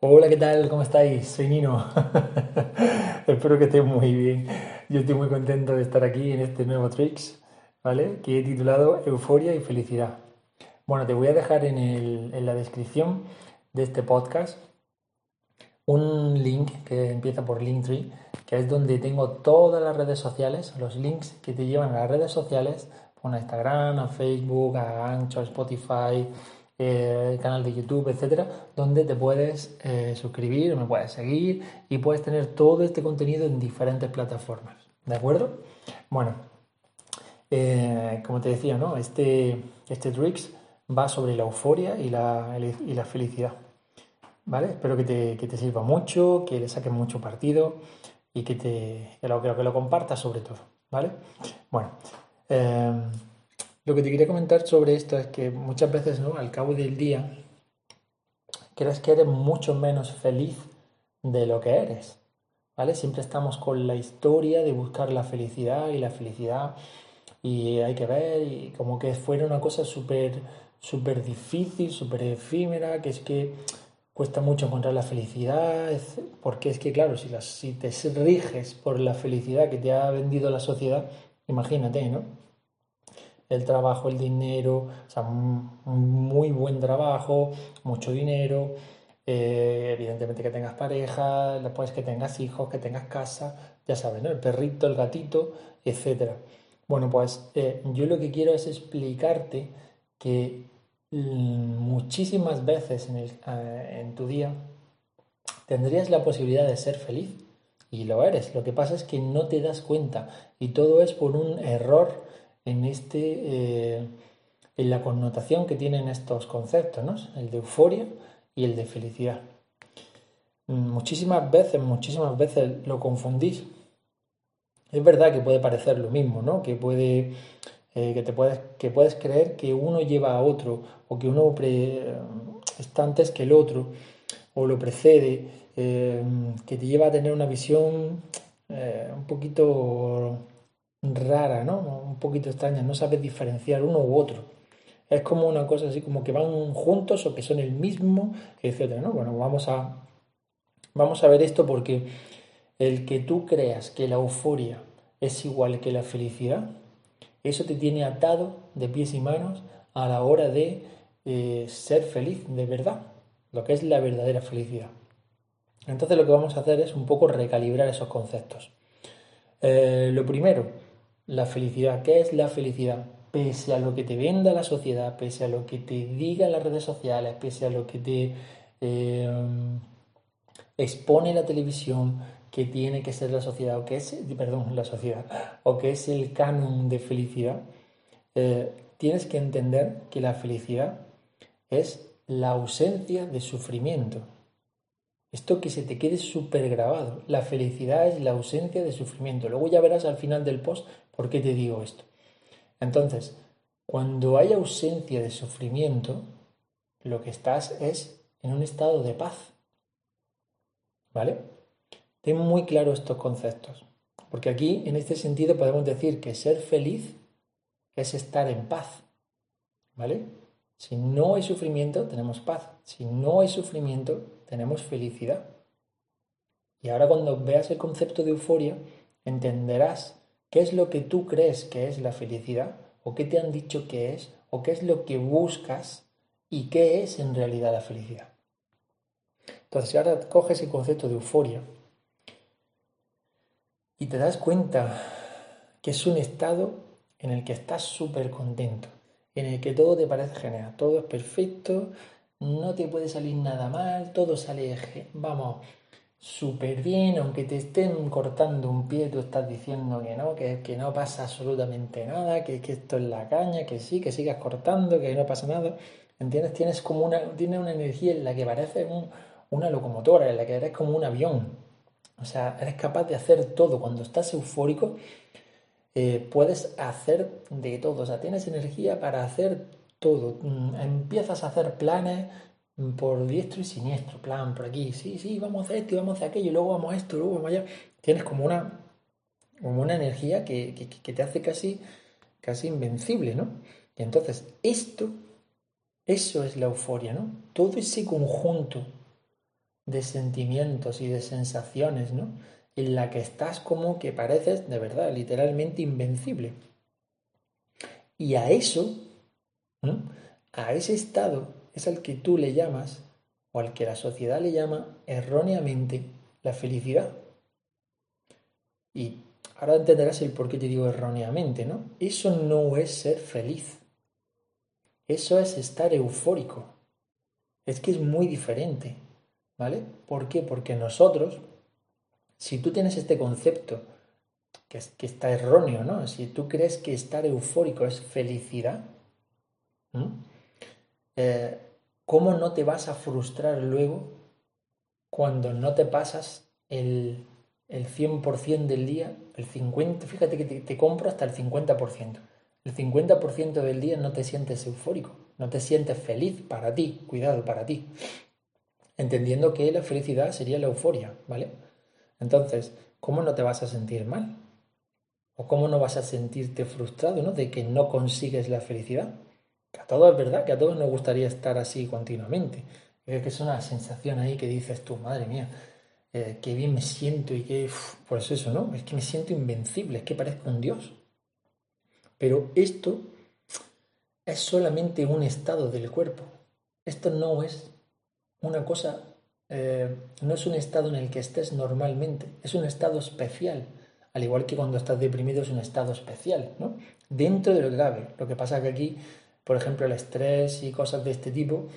Hola, ¿qué tal? ¿Cómo estáis? Soy Nino. Espero que estéis muy bien. Yo estoy muy contento de estar aquí en este nuevo Tricks, ¿vale? Que he titulado Euforia y Felicidad. Bueno, te voy a dejar en, en la descripción de este podcast un link que empieza por Linktree, que es donde tengo todas las redes sociales, los links que te llevan a las redes sociales, a Instagram, a Facebook, a Ancho, a Spotify, eh, canal de YouTube, etcétera, donde te puedes eh, suscribir, me puedes seguir y puedes tener todo este contenido en diferentes plataformas. ¿De acuerdo? Bueno, eh, como te decía, ¿no? Este, este Tricks va sobre la euforia y la, y la felicidad. ¿Vale? Espero que te, que te, sirva mucho, que le saques mucho partido y que, te, que, lo, que lo compartas sobre todo. ¿Vale? Bueno. Lo que te quería comentar sobre esto es que muchas veces, ¿no? Al cabo del día, crees que eres mucho menos feliz de lo que eres. ¿Vale? Siempre estamos con la historia de buscar la felicidad y la felicidad y hay que ver y como que fuera una cosa súper súper difícil, súper efímera, que es que cuesta mucho encontrar la felicidad, porque es que claro, si, si te riges por la felicidad que te ha vendido la sociedad, imagínate, ¿no? El trabajo, el dinero, o sea, un muy buen trabajo, mucho dinero, eh, evidentemente que tengas pareja, después que tengas hijos, que tengas casa, ya sabes, ¿no? El perrito, el gatito, etc. Bueno, pues eh, yo lo que quiero es explicarte que muchísimas veces eh, en tu día tendrías la posibilidad de ser feliz y lo eres. Lo que pasa es que no te das cuenta y todo es por un error en, este, eh, en la connotación que tienen estos conceptos, ¿no? el de euforia y el de felicidad. Muchísimas veces, muchísimas veces lo confundís. Es verdad que puede parecer lo mismo, ¿no? Que puede eh, que te puedes que puedes creer que uno lleva a otro o que uno está antes que el otro o lo precede, eh, que te lleva a tener una visión un poquito rara, ¿no? Un poquito extraña, no sabes diferenciar uno u otro. Es como una cosa así como que van juntos o que son el mismo, etcétera, ¿no? Bueno, vamos a, vamos a ver esto porque el que tú creas que la euforia es igual que la felicidad, eso te tiene atado de pies y manos a la hora de eh, ser feliz de verdad, lo que es la verdadera felicidad. Entonces lo que vamos a hacer es un poco recalibrar esos conceptos. Eh, lo primero, la felicidad. ¿Qué es la felicidad? Pese a lo que te venda la sociedad, pese a lo que te diga las redes sociales, pese a lo que te eh, expone la televisión, que tiene que ser la sociedad, o que es, perdón, la sociedad, o es el canon de felicidad, eh, tienes que entender que la felicidad es la ausencia de sufrimiento. Esto que se te quede súper grabado. La felicidad es la ausencia de sufrimiento. Luego ya verás al final del post ¿Por qué te digo esto? Entonces, cuando hay ausencia de sufrimiento, lo que estás es en un estado de paz. ¿Vale? Ten muy claro estos conceptos. Porque aquí, en este sentido, podemos decir que ser feliz es estar en paz. ¿Vale? Si no hay sufrimiento, tenemos paz. Si no hay sufrimiento, tenemos felicidad. Y ahora cuando veas el concepto de euforia, entenderás ¿Qué es lo que tú crees que es la felicidad? ¿O qué te han dicho que es? ¿O qué es lo que buscas? ¿Y qué es en realidad la felicidad? Entonces, ahora coges el concepto de euforia y te das cuenta que es un estado en el que estás súper contento, en el que todo te parece genial, todo es perfecto, no te puede salir nada mal, todo sale, vamos, súper bien, aunque te estén cortando un pie, tú estás diciendo que no, que, que no pasa absolutamente nada, que, que, esto es la caña, que sí, que sigas cortando, que no pasa nada. ¿Entiendes? Tienes como una, tienes una energía en la que parece una locomotora, en la que eres como un avión. O sea, eres capaz de hacer todo. Cuando estás eufórico, eh, puedes hacer de todo. O sea, tienes energía para hacer todo. Mm, empiezas a hacer planes, por diestro y siniestro, plan, por aquí, sí, sí, vamos a hacer esto y vamos a hacer aquello, y luego vamos a esto, luego vamos allá. Tienes como una, como una energía que, que, te hace casi, casi invencible, ¿no? Y entonces, esto, eso es la euforia, ¿no? Todo ese conjunto de sentimientos y de sensaciones, ¿no? En la que estás como que pareces, de verdad, literalmente invencible. Y a eso, a ese estado, es al que tú le llamas, o al que la sociedad le llama erróneamente, la felicidad. Y ahora entenderás el por qué te digo erróneamente, ¿no? Eso no es ser feliz. Eso es estar eufórico. Es que es muy diferente. ¿Vale? ¿Por qué? Porque nosotros, si tú tienes este concepto que, que está erróneo, ¿no? Si tú crees que estar eufórico es felicidad, eh, ¿cómo no te vas a frustrar luego cuando no te pasas el, el 100% del día, el 50%, fíjate que te, te compro hasta el 50%. El 50% del día no te sientes eufórico, no te sientes feliz para ti, cuidado, para ti entendiendo que la felicidad sería la euforia, ¿vale? Entonces, ¿cómo no te vas a sentir mal? ¿O cómo no vas a sentirte frustrado, ¿no? De que no consigues la felicidad. Que a todos es verdad, que a todos nos gustaría estar así continuamente. Es que es una sensación ahí que dices tú, madre mía, eh, qué bien me siento y qué... pues eso, ¿no? Es que me siento invencible, es que parezco un dios. Pero esto es solamente un estado del cuerpo. Esto no es una cosa, eh, no es un estado en el que estés normalmente, es un estado especial, al igual que cuando estás deprimido es un estado especial, ¿no? Dentro de lo que cabe. Lo que pasa que aquí, por ejemplo, el estrés y cosas de este tipo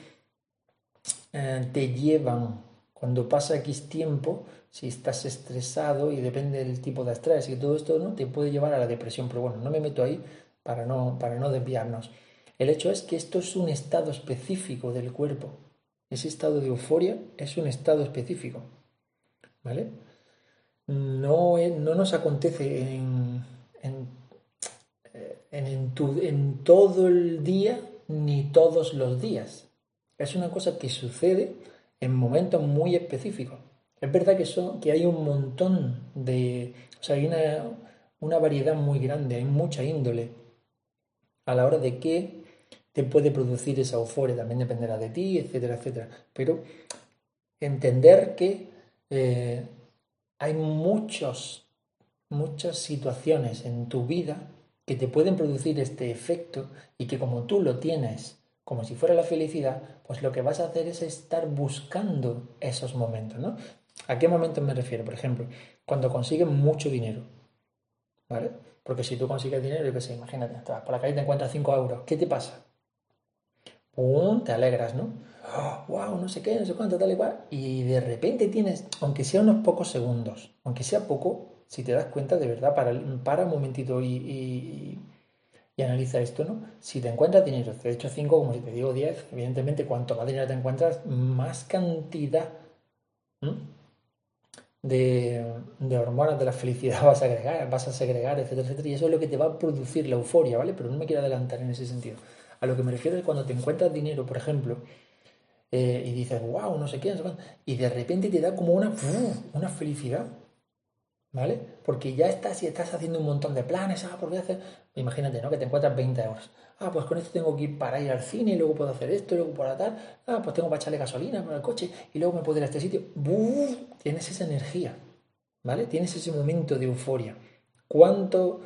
eh, te llevan, cuando pasa X tiempo, si estás estresado y depende del tipo de estrés y todo esto, ¿no? Te puede llevar a la depresión, pero bueno, no me meto ahí para no, para no desviarnos. El hecho es que esto es un estado específico del cuerpo, ese estado de euforia es un estado específico. ¿Vale? No, no nos acontece en, en, todo el día ni todos los días. Es una cosa que sucede en momentos muy específicos. Es verdad que, son, que hay un montón de... O sea, hay una, una variedad muy grande, hay mucha índole a la hora de que te puede producir esa euforia, también dependerá de ti, etcétera, etcétera. Pero entender que eh, hay muchos, muchas situaciones en tu vida que te pueden producir este efecto y que como tú lo tienes como si fuera la felicidad, pues lo que vas a hacer es estar buscando esos momentos, ¿no? ¿A qué momentos me refiero? Por ejemplo, cuando consigues mucho dinero, ¿vale? Porque si tú consigues dinero, yo qué imagínate, por la calle te encuentras 5 euros, ¿qué te pasa? ¡pum! te alegras, ¿no? ¡Wow! No sé qué, no sé cuánto, tal y cual. Y de repente tienes, aunque sea unos pocos segundos, aunque sea poco, si te das cuenta, de verdad, para, para un momentito y, y, analiza esto, ¿no? Si te encuentras dinero, te he dicho 5, como si te digo 10, evidentemente, cuanto más dinero te encuentras, más cantidad de, de, hormonas de la felicidad vas a agregar, vas a segregar, etcétera, etcétera. Y eso es lo que te va a producir la euforia, ¿vale? Pero no me quiero adelantar en ese sentido. A lo que me refiero es cuando te encuentras dinero, por ejemplo, eh, y dices, wow, no sé qué, y de repente te da como una, una felicidad, ¿vale? Porque ya estás y estás haciendo un montón de planes, ah, a hacer, imagínate, ¿no? Que te encuentras 20 euros. Ah, pues con esto tengo que ir para ir al cine, y luego puedo hacer esto, luego para tal, ah, pues tengo para echarle gasolina para el coche, y luego me puedo ir a este sitio. Tienes esa energía, ¿vale? Tienes ese momento de euforia. ¿Cuánto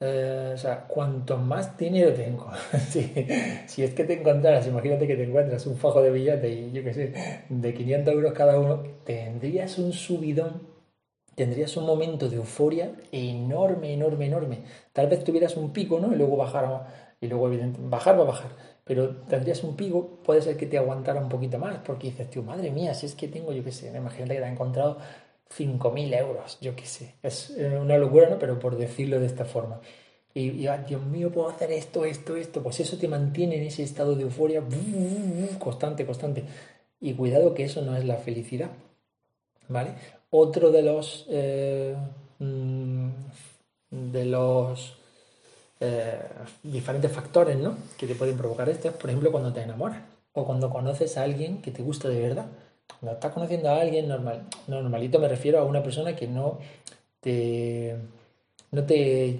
eh, o sea, cuanto más dinero tengo, si, es que te encontraras, imagínate que te encuentras un fajo de billetes y yo qué sé, de 500 euros cada uno, tendrías un subidón, tendrías un momento de euforia enorme, enorme, enorme. Tal vez tuvieras un pico, ¿no? Y luego bajar, y luego evidentemente, bajar va a bajar, pero tendrías un pico, puede ser que te aguantara un poquito más, porque dices, tío, madre mía, si es que tengo, yo qué sé, imagínate que te has encontrado 5.000 euros, yo qué sé. Es una locura, ¿no? Pero por decirlo de esta forma. Y, Dios mío, puedo hacer esto, esto, esto. Pues eso te mantiene en ese estado de euforia constante, constante. Y cuidado que eso no es la felicidad. ¿Vale? Otro de los... Eh, mm, de los eh, diferentes factores ¿no? que te pueden provocar esto es, por ejemplo, cuando te enamoras o cuando conoces a alguien que te gusta de verdad. Cuando estás conociendo a alguien normal, normalito me refiero a una persona que no te, no te,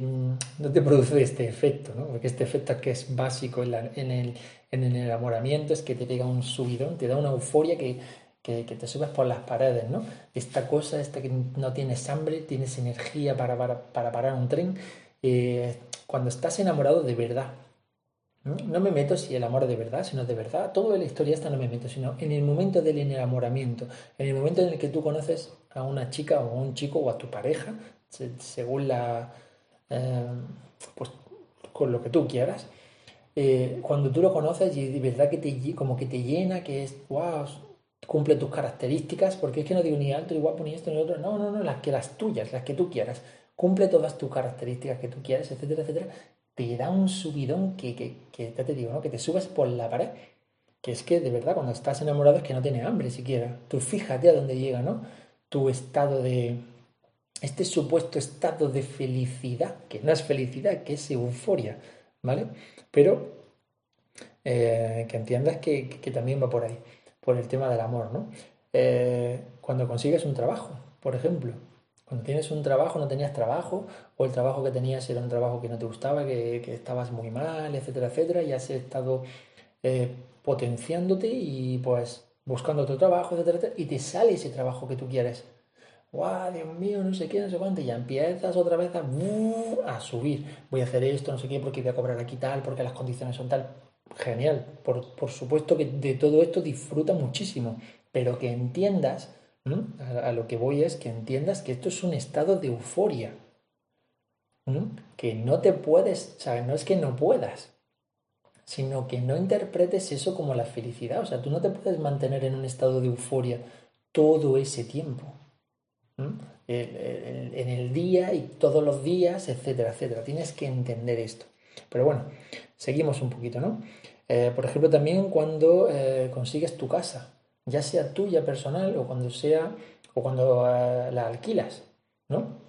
no te produce este efecto, ¿no? porque este efecto que es básico en, el, en, el, enamoramiento es que te pega un subidón, te da una euforia que, que, te subes por las paredes, ¿no? Esta cosa, esta que no tienes hambre, tienes energía para, para, parar un tren, eh, cuando estás enamorado de verdad. ¿no? me meto si el amor de verdad, si no es de verdad, todo en la historia esta no me meto, sino en el momento del enamoramiento, en el momento en el que tú conoces a una chica o a un chico o a tu pareja, según la... Eh, pues con lo que tú quieras, eh, cuando tú lo conoces y de verdad que te, como que te llena, que es, wow, cumple tus características, porque es que no digo ni alto, ni guapo, ni esto, ni otro, no, no, no, las que las tuyas, las que tú quieras, cumple todas tus características que tú quieras, etcétera, etcétera, te da un subidón que, que, que ya te digo, ¿no? que te subes por la pared, que es que de verdad cuando estás enamorado es que no tiene hambre siquiera, tú fíjate a dónde llega, ¿no? Tu estado de, este supuesto estado de felicidad, que no es felicidad, que es euforia, ¿vale? Pero eh, que entiendas que, también va por ahí, por el tema del amor, ¿no? Eh, cuando consigues un trabajo, por ejemplo, cuando tienes un trabajo, no tenías trabajo, o el trabajo que tenías era un trabajo que no te gustaba, que, estabas muy mal, etcétera, etcétera, y has estado eh, potenciándote y pues buscando otro trabajo, etcétera, etcétera, y te sale ese trabajo que tú quieres. ¡Guau, Dios mío, no sé qué, no sé cuánto! Y ya empiezas otra vez a, a subir. Voy a hacer esto, no sé qué, porque voy a cobrar aquí tal, porque las condiciones son tal genial. Por, supuesto que de todo esto disfruta muchísimo, pero que entiendas, a, lo que voy es que entiendas que esto es un estado de euforia. Que no te puedes, o sea, no es que no puedas, sino que no interpretes eso como la felicidad. O sea, tú no te puedes mantener en un estado de euforia todo ese tiempo. En el día y todos los días, etcétera, etcétera. Tienes que entender esto. Pero bueno, seguimos un poquito, ¿no? Eh, por ejemplo, también cuando eh, consigues tu casa, ya sea tuya personal o cuando sea o cuando eh, la alquilas, ¿no?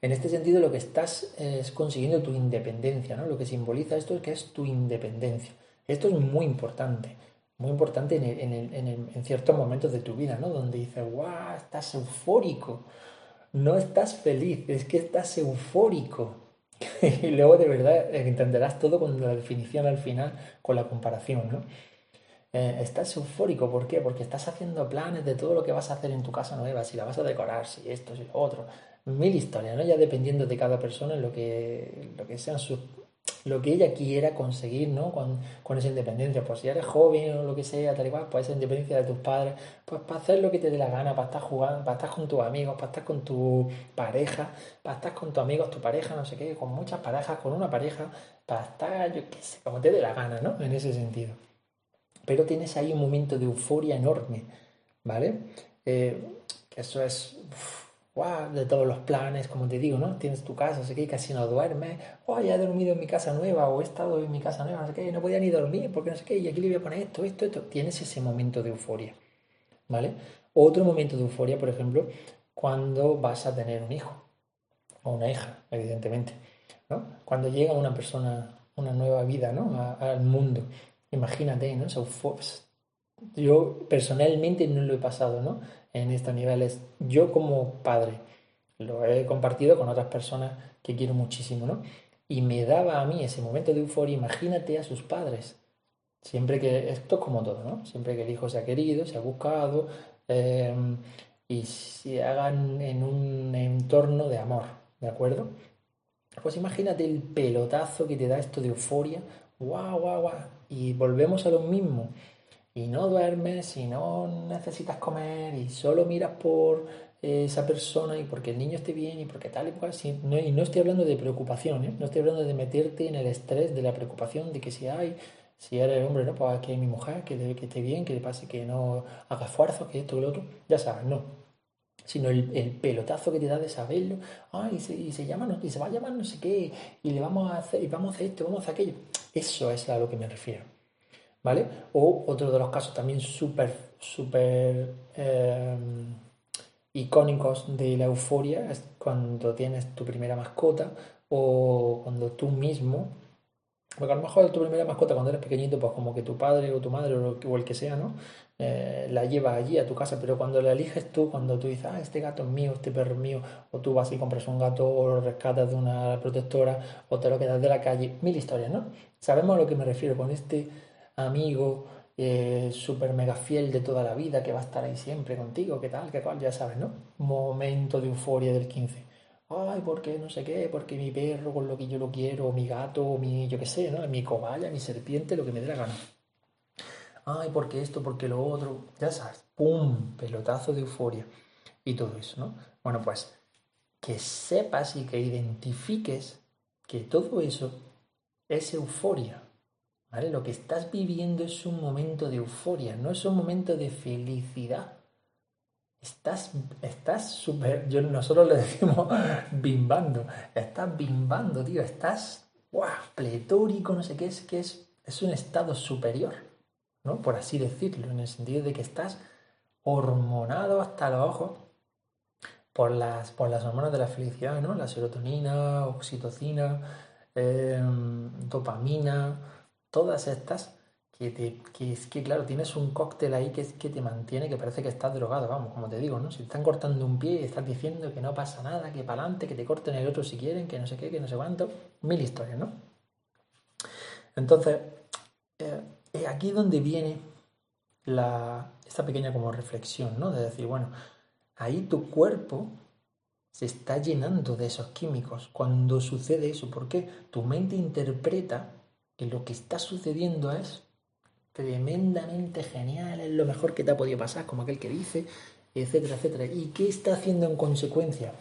En este sentido, lo que estás es consiguiendo tu independencia, ¿no? Lo que simboliza esto es que es tu independencia. Esto es muy importante, muy importante en, ciertos momentos de tu vida, ¿no? Donde dices, ¡guau! Estás eufórico. No estás feliz, es que estás eufórico. y luego de verdad entenderás todo con la definición al final, con la comparación, ¿no? Eh, estás eufórico, ¿por qué? Porque estás haciendo planes de todo lo que vas a hacer en tu casa nueva, si la vas a decorar, si esto, si lo otro. Mil historias, ¿no? Ya dependiendo de cada persona, lo que, lo que sean sus lo que ella quiera conseguir, ¿no? Con, esa independencia. Pues si eres joven o lo que sea, tal cual, pues esa independencia de tus padres, pues para hacer lo que te dé la gana, para estar jugando, para estar con tus amigos, para estar con tu pareja, para estar con tus amigos, tu pareja, no sé qué, con muchas parejas, con una pareja, para estar, yo qué sé, como te dé la gana, ¿no? En ese sentido. Pero tienes ahí un momento de euforia enorme, ¿vale? Eh, que eso es de todos los planes, como te digo, ¿no? Tienes tu casa, sé casi no duermes, oh, ya he dormido en mi casa nueva, o he estado en mi casa nueva, no sé qué, no podía ni dormir, porque no sé qué, y aquí le voy a poner esto, esto, esto. Tienes ese momento de euforia, ¿vale? Otro momento de euforia, por ejemplo, cuando vas a tener un hijo, o una hija, evidentemente, ¿no? Cuando llega una persona, una nueva vida, ¿no? al mundo. Imagínate, ¿no? Yo personalmente no lo he pasado, ¿no? En estos niveles. Yo como padre lo he compartido con otras personas que quiero muchísimo, ¿no? Y me daba a mí ese momento de euforia, imagínate a sus padres. Siempre que, esto es como todo, ¿no? Siempre que el hijo se ha querido, se ha buscado em, y se hagan en un entorno de amor, ¿de acuerdo? Pues imagínate el pelotazo que te da esto de euforia, guau, guau, guau, y volvemos a lo mismo y no duermes y no necesitas comer y solo miras por esa persona y porque el niño esté bien y porque tal y cual. y no estoy hablando de preocupación, ¿eh? no estoy hablando de meterte en el estrés de la preocupación de que si hay, si eres hombre, no, pues que mi mujer, que, esté bien, que le pase que no haga esfuerzo, que esto, que lo otro, ya sabes, no. Sino el, pelotazo que te da de saberlo, ay, y se, llama, y se va a llamar no sé qué, y le vamos a hacer, y vamos a hacer esto, vamos a hacer aquello. Eso es a lo que me refiero. ¿Vale? O otro de los casos también súper, súper em, icónicos de la euforia es cuando tienes tu primera mascota o cuando tú mismo, porque a lo mejor tu primera mascota cuando eres pequeñito, pues como que tu padre o tu madre o el que sea, ¿no? Eh, la lleva allí a tu casa, pero cuando la eliges tú, cuando tú dices, ah, este gato es mío, este perro es mío, o tú vas y compras un gato o lo rescatas de una protectora o te lo quedas de la calle, mil historias, ¿no? Sabemos a lo que me refiero con este amigo eh, súper mega fiel de toda la vida, que va a estar ahí siempre contigo, qué tal, qué cual, ya sabes, ¿no? Momento de euforia del 15. Ay, ¿por qué no sé qué? Porque mi perro con lo que yo lo quiero, o mi gato, o mi, yo qué sé, ¿no? Mi cobaya, mi serpiente, lo que me dé la gana. Ay, porque esto, porque lo otro, ya sabes, ¡pum! Pelotazo de euforia y todo eso, ¿no? Bueno, pues que sepas y que identifiques que todo eso es euforia. Lo que estás viviendo es un momento de euforia, no es un momento de felicidad. Estás, estás súper, nosotros le decimos bimbando, estás bimbando, tío, estás ¡buah! pletórico, no sé qué es, que es, es un estado superior, ¿no? Por así decirlo, en el sentido de que estás hormonado hasta los ojos por las, por las hormonas de la felicidad, ¿no? La serotonina, oxitocina, em, dopamina, todas estas que, que es que, claro, tienes un cóctel ahí que, es, que te mantiene, que parece que estás drogado, vamos, como te digo, ¿no? Si están cortando un pie y estás diciendo que no pasa nada, que para adelante, que te corten el otro si quieren, que no sé qué, que no sé cuánto, mil historias, ¿no? Entonces, eh, es aquí donde viene la, esta pequeña como reflexión, ¿no? De decir, bueno, ahí tu cuerpo se está llenando de esos químicos. Cuando sucede eso, ¿por qué? Tu mente interpreta que lo que está sucediendo es tremendamente genial, es lo mejor que te ha podido pasar, como aquel que dice, etcétera, etcétera. ¿Y qué está haciendo en consecuencia?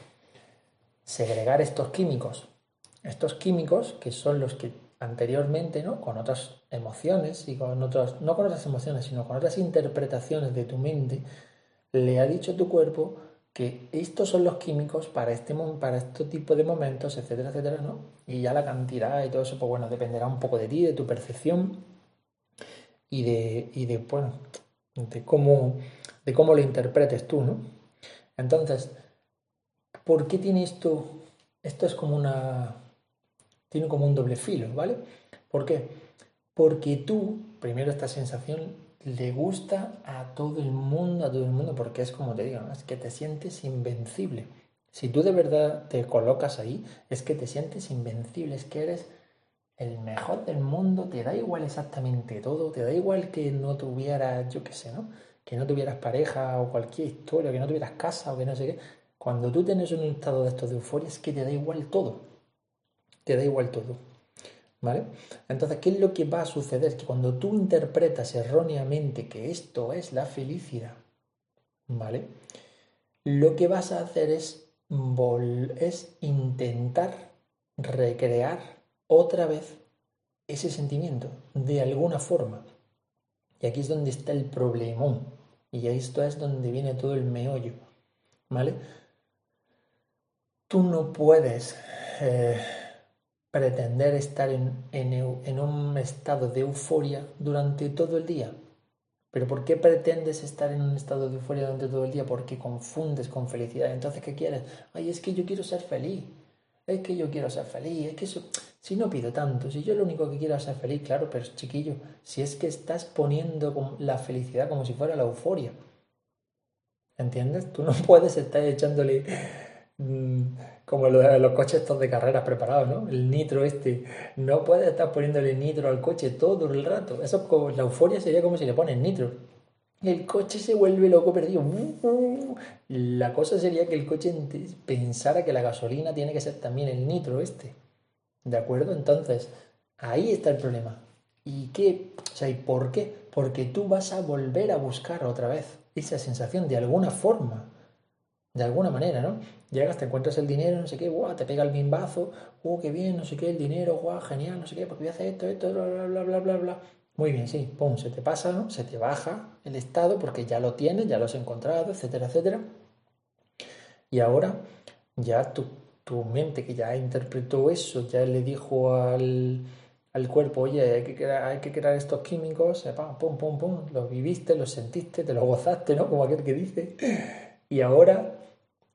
Segregar estos químicos. Estos químicos que son los que anteriormente, ¿no? Con otras emociones y con otras, no con otras emociones, sino con otras interpretaciones de tu mente, le ha dicho a tu cuerpo que estos son los químicos para este, para este tipo de momentos, etcétera, etcétera, ¿no? Y ya la cantidad y todo eso, pues bueno, dependerá un poco de ti, de tu percepción y de, y de de cómo, de cómo lo interpretes tú, ¿no? Entonces, ¿por qué tiene esto? Esto es como una... tiene como un doble filo, ¿vale? ¿Por qué? Porque tú, primero esta sensación le gusta a todo el mundo, a todo el mundo, porque es como te digo, es que te sientes invencible. Si tú de verdad te colocas ahí, es que te sientes invencible, es que eres el mejor del mundo, te da igual exactamente todo, te da igual que no tuvieras, yo qué sé, ¿no? Que no tuvieras pareja o cualquier historia, que no tuvieras casa o que no sé qué. Cuando tú tienes un estado de estos de euforia, es que te da igual todo. Te da igual todo. ¿Vale? Entonces, ¿qué es lo que va a suceder? Que cuando tú interpretas erróneamente que esto es la felicidad, ¿vale? Lo que vas a hacer es, es intentar recrear otra vez ese sentimiento, de alguna forma. Y aquí es donde está el problemón. Y esto es donde viene todo el meollo. ¿Vale? Tú no puedes eh, pretender estar en, un estado de euforia durante todo el día. ¿Pero por qué pretendes estar en un estado de euforia durante todo el día? Porque confundes con felicidad. Entonces, ¿qué quieres? Ay, es que yo quiero ser feliz. Es que yo quiero ser feliz. Es que eso... Si no pido tanto, si yo lo único que quiero es ser feliz, claro, pero chiquillo, si es que estás poniendo la felicidad como si fuera la euforia. ¿Entiendes? Tú no puedes estar echándole Mm, como los, coches estos de carreras preparados, ¿no? El nitro este. No puedes estar poniéndole nitro al coche todo el rato. Eso como, la euforia sería como si le pones nitro. El coche se vuelve loco perdido. La cosa sería que el coche pensara que la gasolina tiene que ser también el nitro este. ¿De acuerdo? Entonces, ahí está el problema. ¿Y qué? O sea, ¿y por qué? Porque tú vas a volver a buscar otra vez esa sensación de alguna forma de alguna manera, ¿no? Llegas, te encuentras el dinero, no sé qué, guau, te pega el bimbazo, oh, qué bien, no sé qué, el dinero, guau, genial, no sé qué, porque voy a hacer esto, esto, bla, bla, bla, bla, bla. Muy bien, sí, pum, se te pasa, ¿no? Se te baja el estado porque ya lo tienes, ya lo has encontrado, etcétera, etcétera. Y ahora ya tu, tu mente que ya interpretó eso, ya le dijo al, al cuerpo, oye, hay que, crear, hay que crear estos químicos, pum, pum, pum, pum, los viviste, los sentiste, te los gozaste, ¿no? Como aquel que dice. Y ahora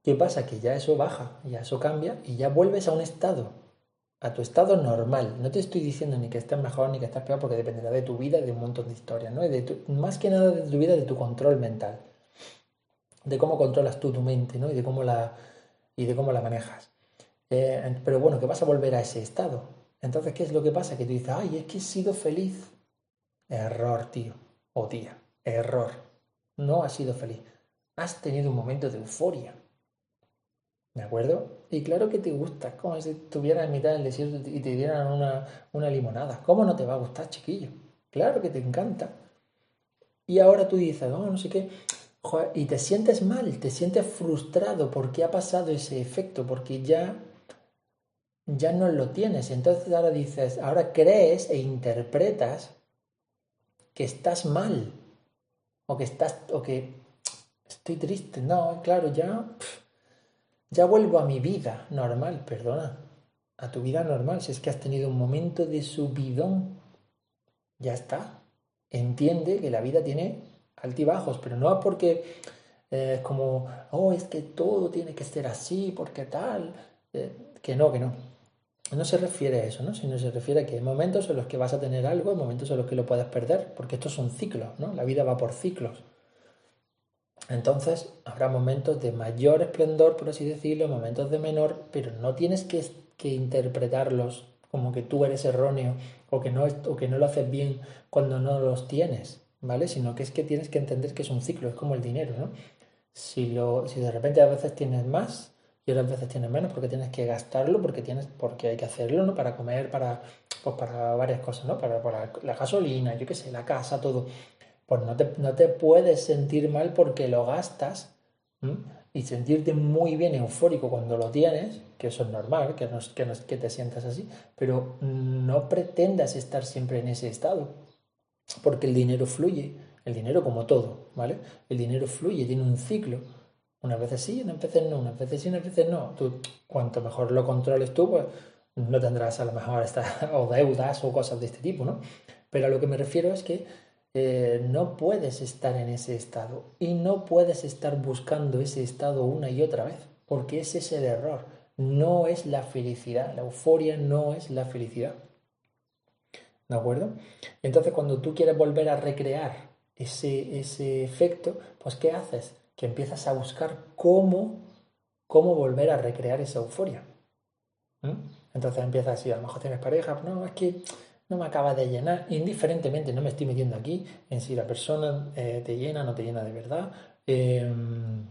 ¿Qué pasa? Que ya eso baja, ya eso cambia y ya vuelves a un estado, a tu estado normal. No te estoy diciendo ni que estés mejor ni que estés peor porque dependerá de tu vida y de un montón de historias, ¿no? de más que nada de tu vida, de tu control mental, de cómo controlas tú tu mente, ¿no? Y de cómo la, y de cómo la manejas. Eh, pero bueno, que vas a volver a ese estado. Entonces, ¿qué es lo que pasa? Que tú dices, ay, es que he sido feliz. Error, tío. o tía, error. No has sido feliz. Has tenido un momento de euforia. ¿De acuerdo? Y claro que te gusta, como si estuvieras en mitad del desierto y te dieran una, una limonada. ¿Cómo no te va a gustar, chiquillo? Claro que te encanta. Y ahora tú dices, no, no sé qué, y te sientes mal, te sientes frustrado porque ha pasado ese efecto, porque ya, ya no lo tienes. Entonces ahora dices, ahora crees e interpretas que estás mal, o que estás, o que estoy triste. No, claro, ya, ya vuelvo a mi vida normal, perdona, a tu vida normal. Si es que has tenido un momento de subidón, ya está. Entiende que la vida tiene altibajos, pero no porque eh, es como, oh, es que todo tiene que ser así, porque tal, eh, que no, que no. No se refiere a eso, ¿no? sino se refiere a que hay momentos en los que vas a tener algo, hay momentos en los que lo puedes perder, porque estos son ciclos, ¿no? La vida va por ciclos. Entonces habrá momentos de mayor esplendor, por así decirlo, momentos de menor, pero no tienes que, que interpretarlos como que tú eres erróneo o que, no, o que no lo haces bien cuando no los tienes. ¿vale? Sino que es que tienes que entender que es un ciclo, es como el dinero, ¿no? Si, lo, si de repente a veces tienes más y otras veces tienes menos porque tienes que gastarlo, porque, tienes, porque hay que hacerlo, ¿no? Para comer, para, pues para varias cosas, ¿no? Para, la gasolina, yo qué sé, la casa, todo. Pues no te, no te puedes sentir mal porque lo gastas y sentirte muy bien eufórico cuando lo tienes, que eso es normal, que no que, no que te sientas así, pero no pretendas estar siempre en ese estado porque el dinero fluye, el dinero como todo, ¿vale? El dinero fluye, tiene un ciclo. Unas veces sí, unas veces no, unas veces sí, unas veces no. Tú, cuanto mejor lo controles tú, pues no tendrás a lo mejor estas o deudas o cosas de este tipo, ¿no? Pero a lo que me refiero es que eh, no puedes estar en ese estado y no puedes estar buscando ese estado una y otra vez, porque ese es el error. No es la felicidad, la euforia no es la felicidad. ¿De acuerdo? Entonces, cuando tú quieres volver a recrear ese, ese efecto, pues ¿qué haces? Que empiezas a buscar cómo, cómo volver a recrear esa euforia. Entonces empiezas así, a lo mejor tienes pareja, no, es que no me acaba de llenar, indiferentemente, no me estoy metiendo aquí en si la persona eh, te llena no te llena de verdad. Em,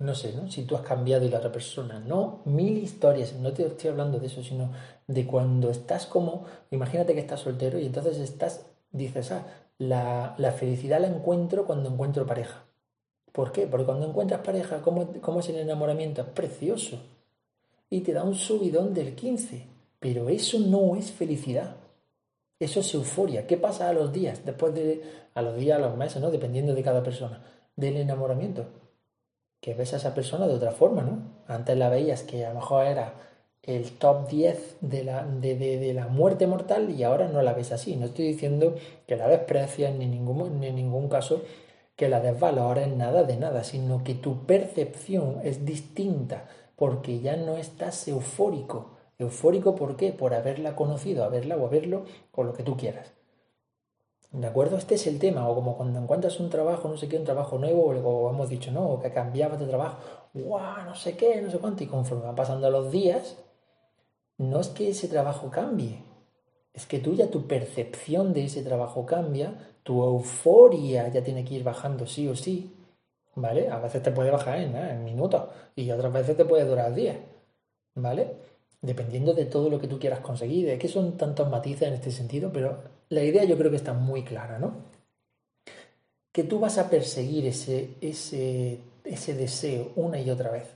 no sé, ¿no? Si tú has cambiado y la otra persona no, mil historias, no te estoy hablando de eso, sino de cuando estás como, imagínate que estás soltero y entonces estás, dices, ah, la, la felicidad la encuentro cuando encuentro pareja. ¿Por qué? Porque cuando encuentras pareja, ¿cómo, ¿cómo, es el enamoramiento? Es precioso. Y te da un subidón del 15. Pero eso no es felicidad. Eso es euforia. ¿Qué pasa a los días? Después de, a los días, a los meses, ¿no? Dependiendo de cada persona. Del enamoramiento que ves a esa persona de otra forma, ¿no? Antes la veías que a lo mejor era el top 10 de la, de, la muerte mortal y ahora no la ves así. No estoy diciendo que la desprecias ni, ningún, ni en ningún caso que la desvalores, nada de nada, sino que tu percepción es distinta porque ya no estás eufórico. ¿Eufórico por qué? Por haberla conocido, haberla o haberlo o lo que tú quieras. ¿De acuerdo? Este es el tema. O como cuando encuentras un trabajo, no sé qué, un trabajo nuevo, o hemos dicho, no, o que cambiabas de trabajo, ¡guau! No sé qué, no sé cuánto. Y conforme van pasando los días, no es que ese trabajo cambie. Es que tú ya tu percepción de ese trabajo cambia, tu euforia ya tiene que ir bajando sí o sí. ¿Vale? A veces te puede bajar en, en minutos y otras veces te puede durar días. ¿Vale? Dependiendo de todo lo que tú quieras conseguir. Es que son tantos matices en este sentido, pero la idea yo creo que está muy clara, ¿no? Que tú vas a perseguir ese, ese, ese deseo una y otra vez.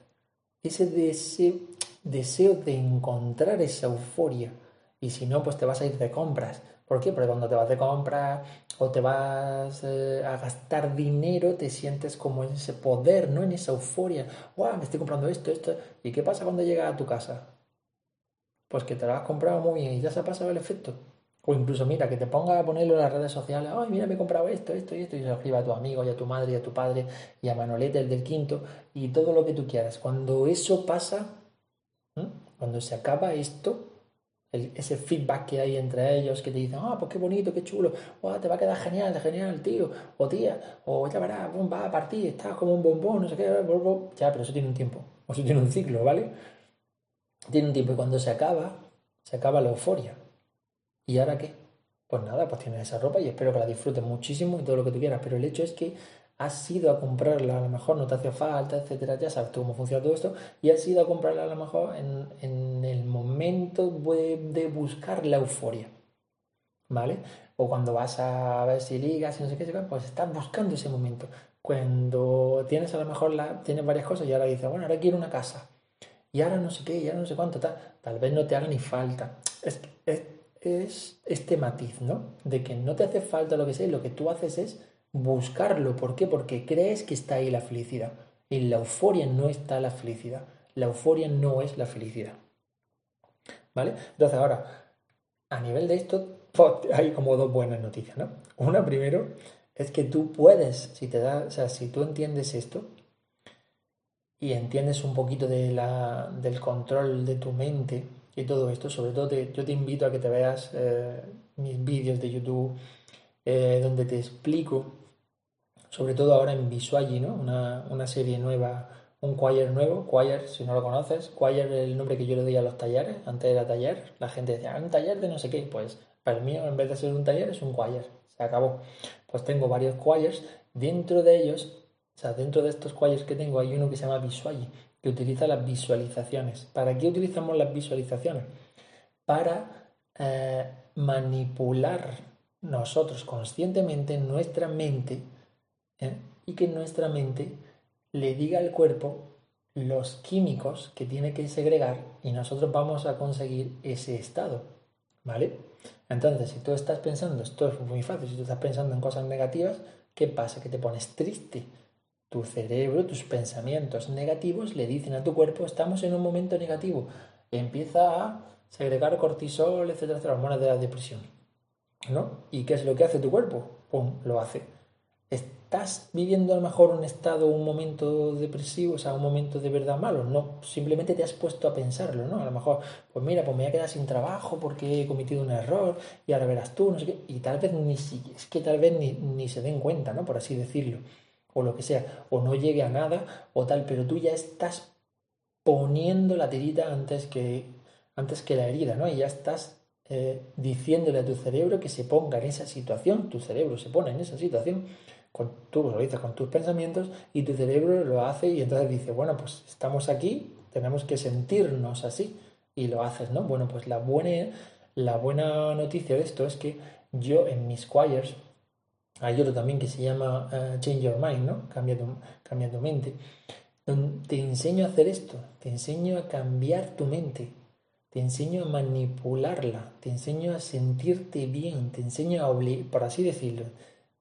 Ese deseo, de encontrar esa euforia. Y si no, pues te vas a ir de compras. ¿Por qué? Porque cuando te vas de compras o te vas eh, a gastar dinero, te sientes como en ese poder, ¿no? En esa euforia. ¡Wow! Me estoy comprando esto, esto. ¿Y qué pasa cuando llegas a tu casa? Pues que te lo has comprado muy bien y ya se ha pasado el efecto. O incluso, mira, que te ponga a ponerlo en las redes sociales, ay, mira, me he comprado esto, esto y esto, y se lo escriba a tu amigo, y a tu madre, y a tu padre, y a Manolete, el del quinto, y todo lo que tú quieras. Cuando eso pasa, cuando se acaba esto, ese feedback que hay entre ellos, que te dicen, ah, pues qué bonito, qué chulo, te va a quedar genial, genial, tío, o tía, o ya verás, va a partir, estás como un bombón, no sé qué, ya, pero eso tiene un tiempo, o eso tiene un ciclo, ¿vale? Tiene un tiempo, y cuando se acaba, se acaba la euforia ¿Y ahora qué? pues nada, pues tienes esa ropa y espero que la disfrutes muchísimo y todo lo que tú quieras. Pero el hecho es que has ido a comprarla, a lo mejor no te hacía falta, etcétera, ya sabes tú cómo funciona todo esto, y has ido a comprarla a lo mejor en, en el momento de, buscar la euforia, ¿vale? O cuando vas a ver si ligas y no sé qué, pues estás buscando ese momento. Cuando tienes a lo mejor la, tienes varias cosas y ahora dices, bueno, ahora quiero una casa, y ahora no sé qué, y ahora no sé cuánto, tal, tal vez no te haga ni falta. Es, es, es este matiz, ¿no? De que no te hace falta lo que sea, y lo que tú haces es buscarlo. ¿Por qué? Porque crees que está ahí la felicidad. En la euforia no está la felicidad. La euforia no es la felicidad. ¿Vale? Entonces ahora, a nivel de esto, hay como dos buenas noticias, ¿no? Una primero es que tú puedes, si te da, o sea, si tú entiendes esto y entiendes un poquito de la, del control de tu mente y todo esto, sobre todo yo te invito a que te veas eh, mis vídeos de YouTube eh, donde te explico, sobre todo ahora en Visuagi, ¿no? una, serie nueva, un choir nuevo, choir, si no lo conoces, choir es el nombre que yo le doy a los talleres, antes era taller, la gente decía, ah, un taller de no sé qué, pues para el mío en vez de ser un taller es un choir, se acabó. Pues tengo varios choirs, dentro de ellos, o sea, dentro de estos choirs que tengo hay uno que se llama Visuagi, que utiliza las visualizaciones. ¿Para qué utilizamos las visualizaciones? Para eh, manipular nosotros conscientemente nuestra mente ¿eh? y que nuestra mente le diga al cuerpo los químicos que tiene que segregar y nosotros vamos a conseguir ese estado, ¿vale? Entonces, si tú estás pensando, esto es muy fácil, si tú estás pensando en cosas negativas, ¿qué pasa? Que te pones triste. Tu cerebro, tus pensamientos negativos le dicen a tu cuerpo, estamos en un momento negativo. empieza a segregar cortisol, etcétera, etcétera, hormonas de la depresión. ¿no? ¿Y qué es lo que hace tu cuerpo? ¡Pum! Lo hace. ¿Estás viviendo a lo mejor un estado, un momento depresivo, o sea, un momento de verdad malo? No, simplemente te has puesto a pensarlo, ¿no? A lo mejor, pues mira, pues me voy a quedar sin trabajo porque he cometido un error y ahora verás tú, no sé qué, y tal vez ni es que tal vez ni, ni se den cuenta, ¿no? Por así decirlo, o lo que sea, o no llegue a nada, o tal, pero tú ya estás poniendo la tirita antes que, antes que la herida, ¿no? Y ya estás eh, diciéndole a tu cerebro que se ponga en esa situación, tu cerebro se pone en esa situación, con, tú lo dices con tus pensamientos y tu cerebro lo hace y entonces dice, bueno, pues estamos aquí, tenemos que sentirnos así y lo haces, ¿no? Bueno, pues la buena, la buena noticia de esto es que yo en mis choirs, hay otro también que se llama eh, Change Your Mind, ¿no? Cambia tu, mente. Te enseño a hacer esto, te enseño a cambiar tu mente, te enseño a manipularla, te enseño a sentirte bien, te enseño a por así decirlo,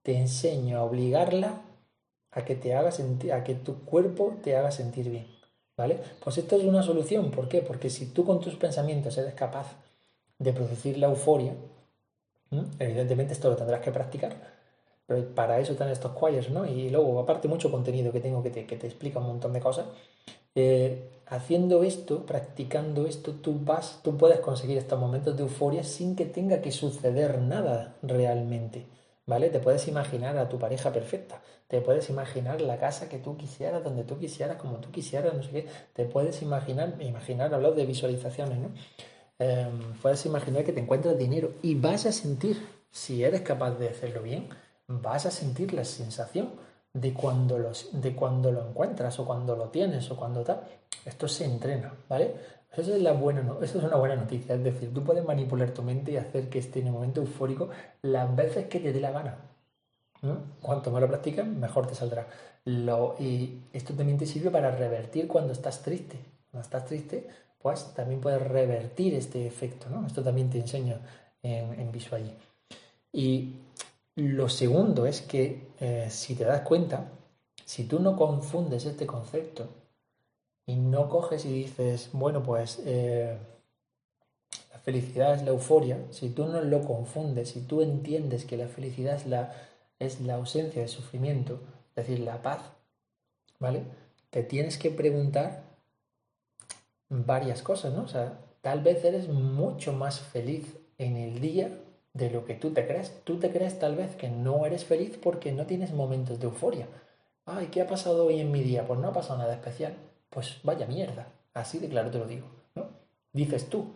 te enseño a obligarla a que te haga sentir, a que tu cuerpo te haga sentir bien. ¿Vale? Pues esto es una solución. ¿Por qué? Porque si tú con tus pensamientos eres capaz de producir la euforia, evidentemente esto lo tendrás que practicar, pero para eso están estos choirs, ¿no? Y luego, aparte, mucho contenido que tengo que te, que te explica un montón de cosas. Eh, haciendo esto, practicando esto, tú vas, tú puedes conseguir estos momentos de euforia sin que tenga que suceder nada realmente. ¿Vale? Te puedes imaginar a tu pareja perfecta, te puedes imaginar la casa que tú quisieras, donde tú quisieras, como tú quisieras, no sé qué, te puedes imaginar, imaginar, hablo de visualizaciones, ¿no? Em, puedes imaginar que te encuentras dinero y vas a sentir, si eres capaz de hacerlo bien, vas a sentir la sensación de cuando, los, de cuando lo encuentras o cuando lo tienes o cuando tal. Esto se entrena, ¿vale? Eso es, la buena, eso es una buena noticia. Es decir, tú puedes manipular tu mente y hacer que esté en un momento eufórico las veces que te dé la gana. Cuanto más lo practicas, mejor te saldrá. Lo, y esto también te sirve para revertir cuando estás triste. Cuando estás triste, pues también puedes revertir este efecto. ¿no? Esto también te enseño en, en Visual. Y lo segundo es que eh, si te das cuenta, si tú no confundes este concepto y no coges y dices, bueno, pues eh, la felicidad es la euforia, si tú no lo confundes, si tú entiendes que la felicidad es la, es la ausencia de sufrimiento, es decir, la paz, ¿vale? Te tienes que preguntar varias cosas, ¿no? O sea, tal vez eres mucho más feliz en el día de lo que tú te crees. Tú te crees tal vez que no eres feliz porque no tienes momentos de euforia. Ay, ¿qué ha pasado hoy en mi día? Pues no ha pasado nada especial. Pues vaya mierda. Así de claro te lo digo, ¿no? Dices tú,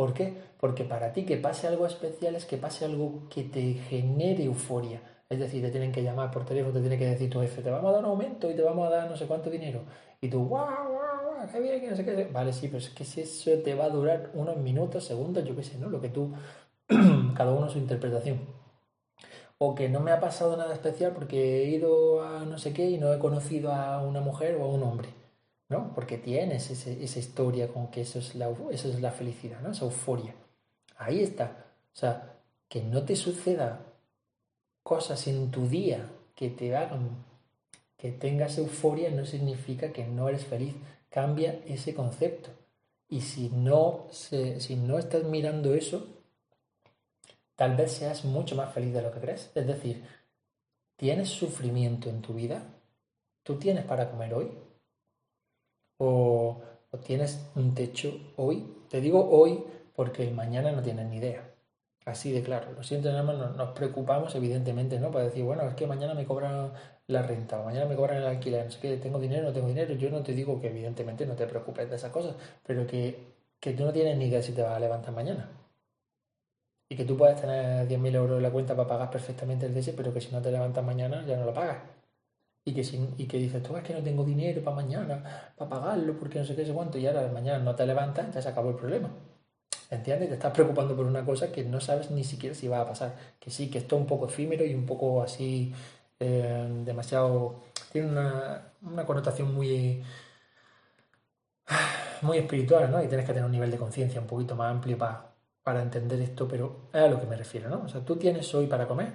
¿Por qué? Porque para ti que pase algo especial es que pase algo que te genere euforia. Es decir, te tienen que llamar por teléfono, te tiene que decir tu jefe, te vamos a dar un aumento y te vamos a dar no sé cuánto dinero. Y tú, guau, guau, guau, qué bien, que no sé qué. Vale, sí, pero es que si eso te va a durar unos minutos, segundos, yo qué sé, ¿no? Lo que tú, cada uno su interpretación. O que no me ha pasado nada especial porque he ido a no sé qué y no he conocido a una mujer o a un hombre, ¿no? Porque tienes esa historia con que eso es, la, eso es la felicidad, ¿no? Esa euforia. Ahí está. O sea, que no te suceda cosas en tu día que te hagan que tengas euforia no significa que no eres feliz. Cambia ese concepto. Y si no, si no estás mirando eso, tal vez seas mucho más feliz de lo que crees. Es decir, ¿tienes sufrimiento en tu vida? ¿Tú tienes para comer hoy? ¿O, tienes un techo hoy? Te digo hoy porque mañana no tienes ni idea. Así de claro. Lo siento, nos, nos preocupamos, evidentemente, ¿no? Para decir, bueno, es que mañana me cobran la renta o mañana me cobran el alquiler, no sé qué, tengo dinero, no tengo dinero. Yo no te digo que, evidentemente, no te preocupes de esas cosas, pero que, que tú no tienes ni idea si te vas a levantar mañana. Y que tú puedes tener 10.000 euros en la cuenta para pagar perfectamente el DS, pero que si no te levantas mañana ya no lo pagas. Y que, si, y que dices, tú es que no tengo dinero para mañana, para pagarlo, porque no sé qué, sé cuánto, y ahora mañana no te levantas, ya se acabó el problema. ¿Entiendes? Te estás preocupando por una cosa que no sabes ni siquiera si va a pasar. Que sí, que esto es un poco efímero y un poco así, eh, demasiado... Tiene una, una, connotación muy, muy espiritual, ¿no? Y tienes que tener un nivel de conciencia un poquito más amplio para, para entender esto, pero es a lo que me refiero, ¿no? O sea, tú tienes hoy para comer,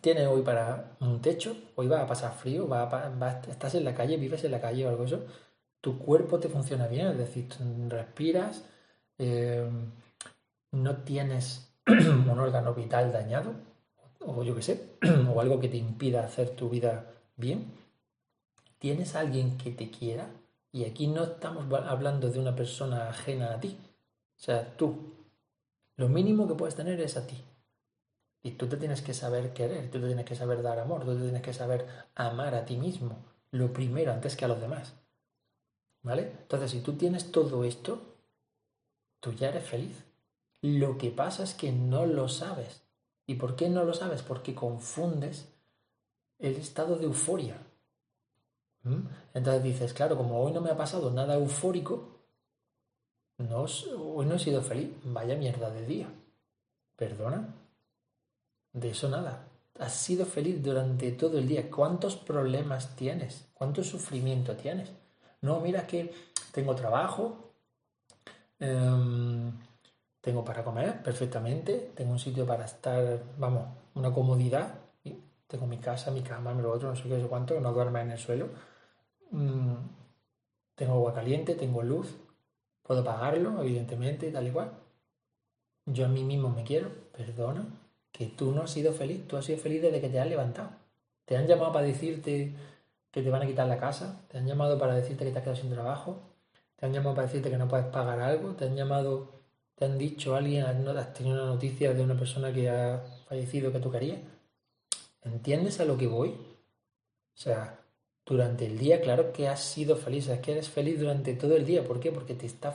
tienes hoy para un techo, hoy vas a pasar frío, vas a, estás en la calle, vives en la calle o algo eso, tu cuerpo te funciona bien, es decir, respiras, eh, no tienes un órgano vital dañado, o yo qué sé, o algo que te impida hacer tu vida bien, tienes alguien que te quiera, y aquí no estamos hablando de una persona ajena a ti, o sea, tú, lo mínimo que puedes tener es a ti. Y tú te tienes que saber querer, tú te tienes que saber dar amor, tú te tienes que saber amar a ti mismo, lo primero antes que a los demás. ¿Vale? Entonces, si tú tienes todo esto, tú ya eres feliz. Lo que pasa es que no lo sabes. ¿Y por qué no lo sabes? Porque confundes el estado de euforia. ¿Mm? Entonces dices, claro, como hoy no me ha pasado nada eufórico, no, hoy no he sido feliz. Vaya mierda de día. ¿Perdona? De eso nada. Has sido feliz durante todo el día. ¿Cuántos problemas tienes? ¿Cuánto sufrimiento tienes? No, mira que tengo trabajo, Em, tengo para comer perfectamente, tengo un sitio para estar, vamos, una comodidad. Tengo mi casa, mi cama, lo otro, no sé qué, sé cuánto, no duerma en el suelo. Mm, tengo agua caliente, tengo luz, puedo pagarlo, evidentemente, tal y cual. Yo a mí mismo me quiero, perdona, que tú no has sido feliz, tú has sido feliz desde que te has levantado. Te han llamado para decirte que te van a quitar la casa, te han llamado para decirte que te has quedado sin trabajo, te han llamado para decirte que no puedes pagar algo, te han llamado, te han dicho alguien, has tenido una noticia de una persona que ha fallecido que tú querías. ¿Entiendes a lo que voy? O sea, durante el día, claro que has sido feliz, es que eres feliz durante todo el día. ¿Por qué? Porque te está,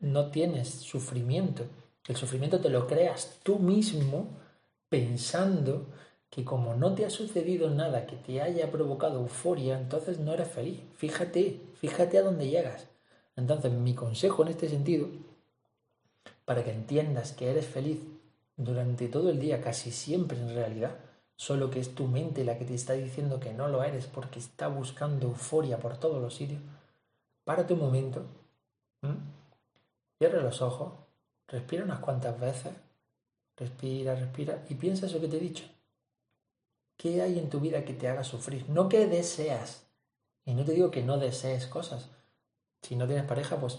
no tienes sufrimiento. El sufrimiento te lo creas tú mismo pensando que como no te ha sucedido nada que te haya provocado euforia, entonces no eres feliz. Fíjate, fíjate a dónde llegas. Entonces, mi consejo en este sentido, para que entiendas que eres feliz durante todo el día, casi siempre en realidad, solo que es tu mente la que te está diciendo que no lo eres porque está buscando euforia por todos los sitios, párate un momento, cierra los ojos, respira unas cuantas veces, respira, respira y piensa eso que te he dicho. ¿Qué hay en tu vida que te haga sufrir? No que deseas. Y no te digo que no desees cosas, si no tienes pareja, pues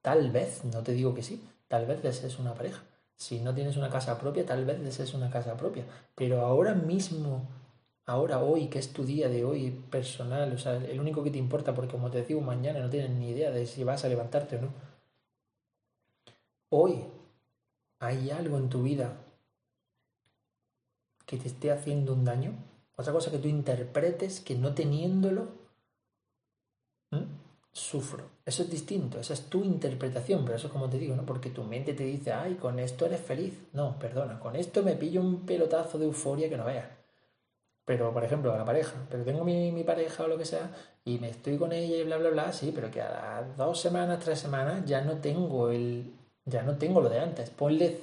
tal vez, no te digo que sí, tal vez desees una pareja. Si no tienes una casa propia, tal vez desees una casa propia. Pero ahora mismo, ahora hoy, que es tu día de hoy personal, o sea, el único que te importa, porque como te digo, mañana no tienes ni idea de si vas a levantarte o no. Hoy hay algo en tu vida que te esté haciendo un daño. Otra cosa que tú interpretes que no teniéndolo sufro. Eso es distinto, esa es tu interpretación, pero eso es como te digo, ¿no? Porque tu mente te dice, ay, con esto eres feliz. No, perdona, con esto me pillo un pelotazo de euforia que no veas. Pero, por ejemplo, a la pareja, pero tengo mi, mi, pareja o lo que sea, y me estoy con ella y bla, bla, bla, sí, pero que a las dos semanas, tres semanas ya no tengo el, ya no tengo lo de antes. Ponle,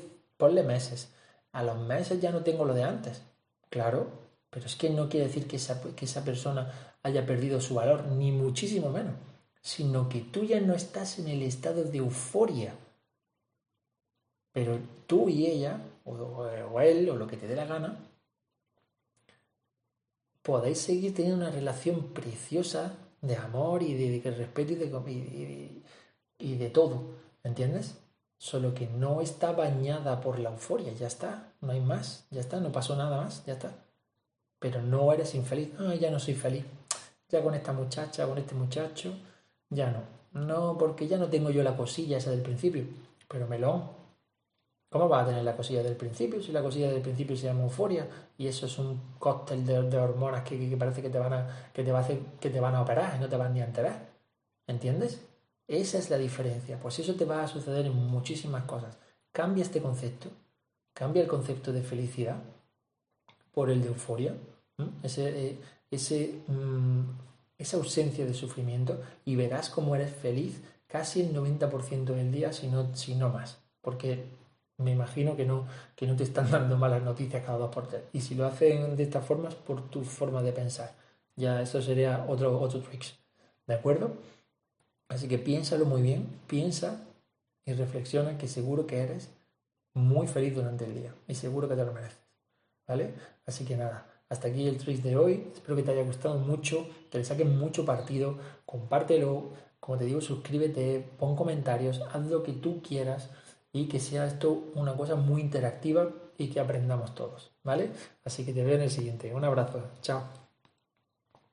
meses. A los meses ya no tengo lo de antes. Claro, pero es que no quiere decir que esa, que esa persona haya perdido su valor, ni muchísimo menos, sino que tú ya no estás en el estado de euforia. Pero tú y ella, o, o él, o lo que te dé la gana, podéis seguir teniendo una relación preciosa de amor y de, respeto y de, y, de todo, ¿entiendes? Solo que no está bañada por la euforia, ya está, no hay más, ya está, no pasó nada más, ya está. Pero no eres infeliz, ah, ya no soy feliz, ya con esta muchacha, con este muchacho, ya no. No, porque ya no tengo yo la cosilla esa del principio, pero melón, ¿Cómo vas a tener la cosilla del principio si la cosilla del principio se llama euforia y eso es un cóctel de, hormonas que, parece que te, van a, que, te va a hacer, que te van a operar y no te van ni a enterar? ¿Entiendes? Esa es la diferencia. Pues eso te va a suceder en muchísimas cosas. Cambia este concepto, cambia el concepto de felicidad por el de euforia, ese, eh, ese, mm, esa ausencia de sufrimiento y verás cómo eres feliz casi el 90% del día, si no, si no más. Porque me imagino que no, que no te están dando malas noticias cada dos por tres. Y si lo hacen de esta forma es por tu forma de pensar. Ya eso sería otro, otro tricks. ¿De acuerdo? Así que piénsalo muy bien, piensa y reflexiona que seguro que eres muy feliz durante el día y seguro que te lo mereces. ¿Vale? Así que nada, hasta aquí el trick de hoy. Espero que te haya gustado mucho, que le saques mucho partido, compártelo, como te digo, suscríbete, pon comentarios, haz lo que tú quieras y que sea esto una cosa muy interactiva y que aprendamos todos, ¿vale? Así que te veo en el siguiente. Un abrazo. Chao.